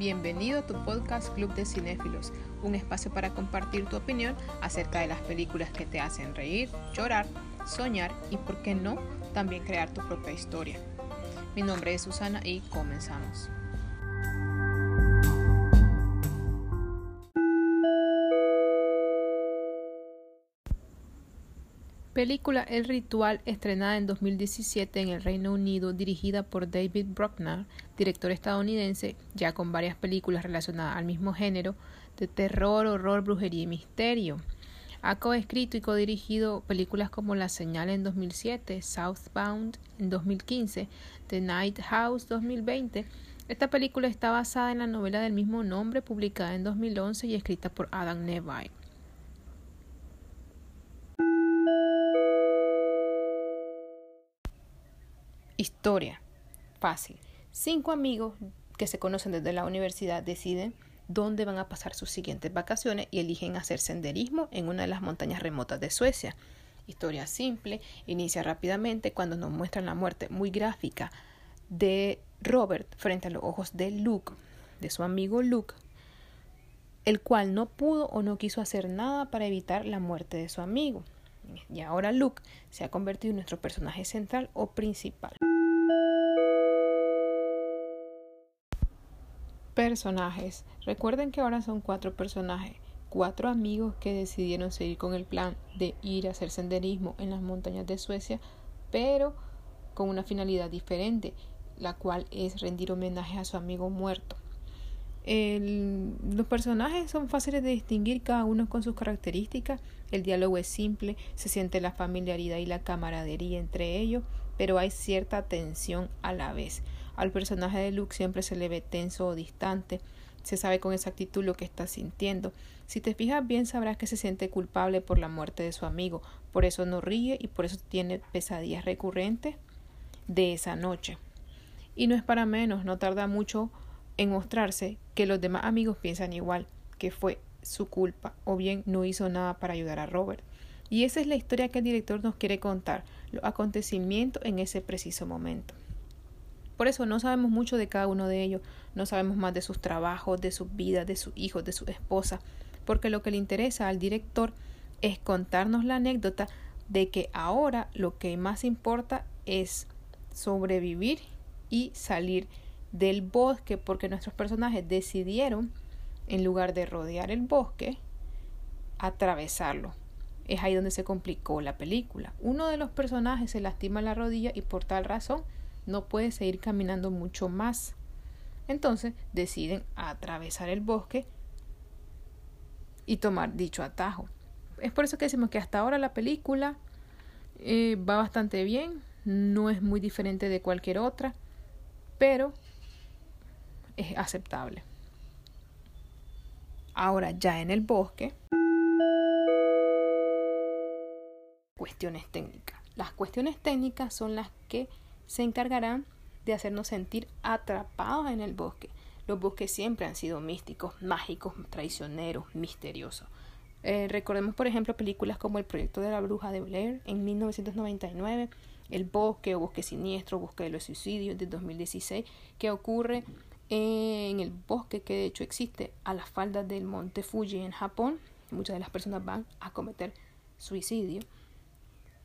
Bienvenido a tu podcast Club de Cinéfilos, un espacio para compartir tu opinión acerca de las películas que te hacen reír, llorar, soñar y, por qué no, también crear tu propia historia. Mi nombre es Susana y comenzamos. Película El Ritual, estrenada en 2017 en el Reino Unido, dirigida por David Bruckner, director estadounidense, ya con varias películas relacionadas al mismo género, de terror, horror, brujería y misterio. Ha coescrito y codirigido películas como La Señal en 2007, Southbound en 2015, The Night House 2020. Esta película está basada en la novela del mismo nombre, publicada en 2011 y escrita por Adam Neville. Historia. Fácil. Cinco amigos que se conocen desde la universidad deciden dónde van a pasar sus siguientes vacaciones y eligen hacer senderismo en una de las montañas remotas de Suecia. Historia simple, inicia rápidamente cuando nos muestran la muerte muy gráfica de Robert frente a los ojos de Luke, de su amigo Luke, el cual no pudo o no quiso hacer nada para evitar la muerte de su amigo. Y ahora Luke se ha convertido en nuestro personaje central o principal. Personajes. Recuerden que ahora son cuatro personajes, cuatro amigos que decidieron seguir con el plan de ir a hacer senderismo en las montañas de Suecia, pero con una finalidad diferente, la cual es rendir homenaje a su amigo muerto. los personajes son fáciles de distinguir cada uno con sus características. El diálogo es simple, se siente la familiaridad y la camaradería entre ellos, pero hay cierta tensión a la vez. Al personaje de Luke siempre se le ve tenso o distante. Se sabe con exactitud lo que está sintiendo. Si te fijas bien sabrás que se siente culpable por la muerte de su amigo. Por eso no ríe y por eso tiene pesadillas recurrentes de esa noche. Y no es para menos, no tarda mucho en mostrarse que los demás amigos piensan igual, que fue su culpa o bien no hizo nada para ayudar a Robert. Y esa es la historia que el director nos quiere contar, los acontecimientos en ese preciso momento. Por eso no sabemos mucho de cada uno de ellos, no sabemos más de sus trabajos, de sus vidas, de sus hijos, de su esposa, porque lo que le interesa al director es contarnos la anécdota de que ahora lo que más importa es sobrevivir y salir del bosque porque nuestros personajes decidieron, en lugar de rodear el bosque, atravesarlo. Es ahí donde se complicó la película. Uno de los personajes se lastima la rodilla y por tal razón no puede seguir caminando mucho más. Entonces deciden atravesar el bosque y tomar dicho atajo. Es por eso que decimos que hasta ahora la película eh, va bastante bien, no es muy diferente de cualquier otra, pero es aceptable. Ahora ya en el bosque, cuestiones técnicas. Las cuestiones técnicas son las que se encargarán de hacernos sentir atrapados en el bosque. Los bosques siempre han sido místicos, mágicos, traicioneros, misteriosos. Eh, recordemos, por ejemplo, películas como El proyecto de la bruja de Blair en 1999, El bosque o Bosque siniestro, Bosque de los suicidios de 2016, que ocurre en el bosque que de hecho existe a las faldas del monte Fuji en Japón. Muchas de las personas van a cometer suicidio.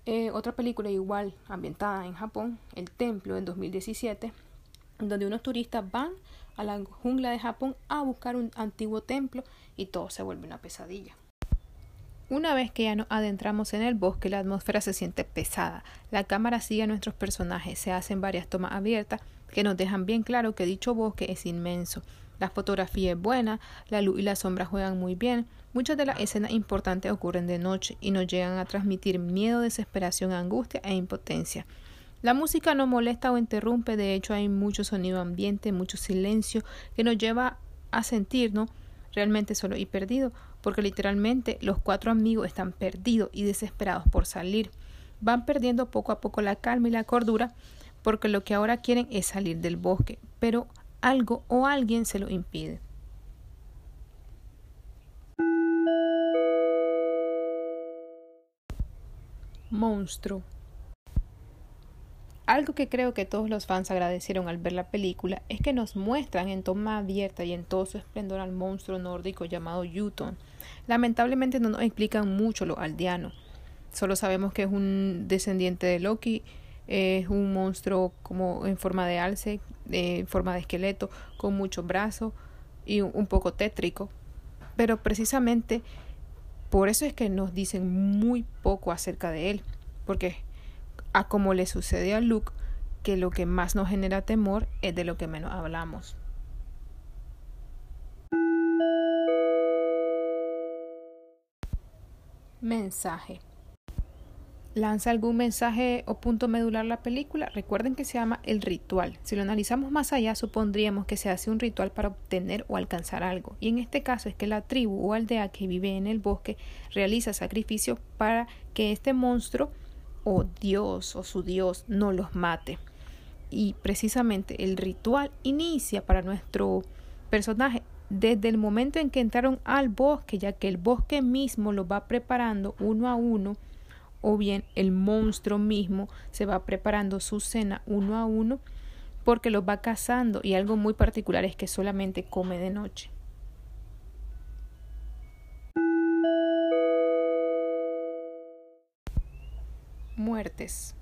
Eh, otra película igual ambientada en Japón, El Templo, en 2017, donde unos turistas van a la jungla de Japón a buscar un antiguo templo y todo se vuelve una pesadilla. Una vez que ya nos adentramos en el bosque, la atmósfera se siente pesada. La cámara sigue a nuestros personajes, se hacen varias tomas abiertas que nos dejan bien claro que dicho bosque es inmenso. La fotografía es buena, la luz y la sombra juegan muy bien. Muchas de las escenas importantes ocurren de noche y nos llegan a transmitir miedo, desesperación, angustia e impotencia. La música no molesta o interrumpe, de hecho hay mucho sonido ambiente, mucho silencio que nos lleva a sentirnos realmente solo y perdido, porque literalmente los cuatro amigos están perdidos y desesperados por salir. Van perdiendo poco a poco la calma y la cordura, porque lo que ahora quieren es salir del bosque, pero algo o alguien se lo impide. Monstruo. Algo que creo que todos los fans agradecieron al ver la película es que nos muestran en toma abierta y en todo su esplendor al monstruo nórdico llamado Yuton. Lamentablemente no nos explican mucho lo aldeano. Solo sabemos que es un descendiente de Loki, es un monstruo como en forma de alce, en forma de esqueleto, con muchos brazos y un poco tétrico. Pero precisamente por eso es que nos dicen muy poco acerca de él, porque a como le sucede a Luke, que lo que más nos genera temor es de lo que menos hablamos. Mensaje lanza algún mensaje o punto medular la película, recuerden que se llama el ritual. Si lo analizamos más allá, supondríamos que se hace un ritual para obtener o alcanzar algo. Y en este caso es que la tribu o aldea que vive en el bosque realiza sacrificio para que este monstruo o Dios o su Dios no los mate. Y precisamente el ritual inicia para nuestro personaje desde el momento en que entraron al bosque, ya que el bosque mismo lo va preparando uno a uno o bien el monstruo mismo se va preparando su cena uno a uno porque los va cazando y algo muy particular es que solamente come de noche. Muertes.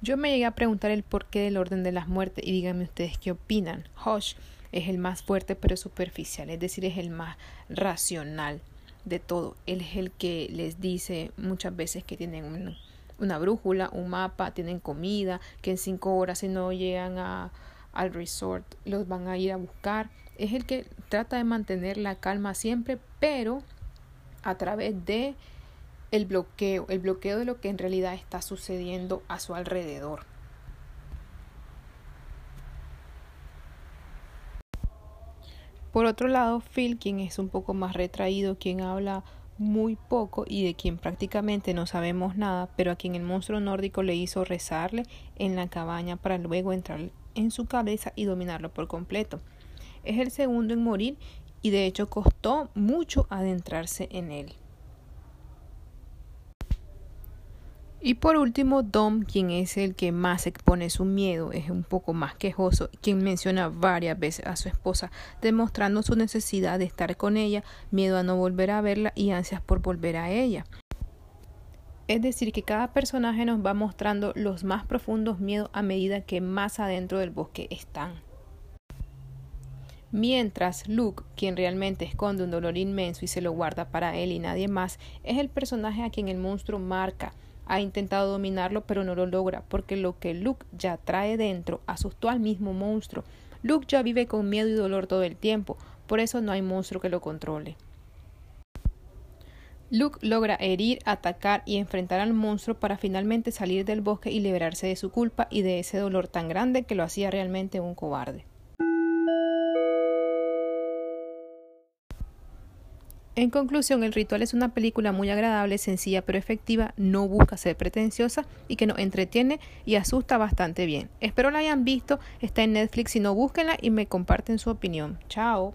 Yo me llegué a preguntar el porqué del orden de las muertes y díganme ustedes qué opinan. Hush es el más fuerte pero superficial, es decir, es el más racional de todo. Él es el que les dice muchas veces que tienen una brújula, un mapa, tienen comida, que en cinco horas si no llegan a, al resort los van a ir a buscar. Es el que trata de mantener la calma siempre, pero a través de el bloqueo, el bloqueo de lo que en realidad está sucediendo a su alrededor. Por otro lado, Phil, quien es un poco más retraído, quien habla muy poco y de quien prácticamente no sabemos nada, pero a quien el monstruo nórdico le hizo rezarle en la cabaña para luego entrar en su cabeza y dominarlo por completo. Es el segundo en morir y de hecho costó mucho adentrarse en él. Y por último, Dom, quien es el que más expone su miedo, es un poco más quejoso, quien menciona varias veces a su esposa, demostrando su necesidad de estar con ella, miedo a no volver a verla y ansias por volver a ella. Es decir, que cada personaje nos va mostrando los más profundos miedos a medida que más adentro del bosque están. Mientras Luke, quien realmente esconde un dolor inmenso y se lo guarda para él y nadie más, es el personaje a quien el monstruo marca, ha intentado dominarlo, pero no lo logra, porque lo que Luke ya trae dentro asustó al mismo monstruo. Luke ya vive con miedo y dolor todo el tiempo, por eso no hay monstruo que lo controle. Luke logra herir, atacar y enfrentar al monstruo para finalmente salir del bosque y liberarse de su culpa y de ese dolor tan grande que lo hacía realmente un cobarde. En conclusión, El Ritual es una película muy agradable, sencilla pero efectiva, no busca ser pretenciosa y que nos entretiene y asusta bastante bien. Espero la hayan visto, está en Netflix, si no búsquenla y me comparten su opinión. Chao.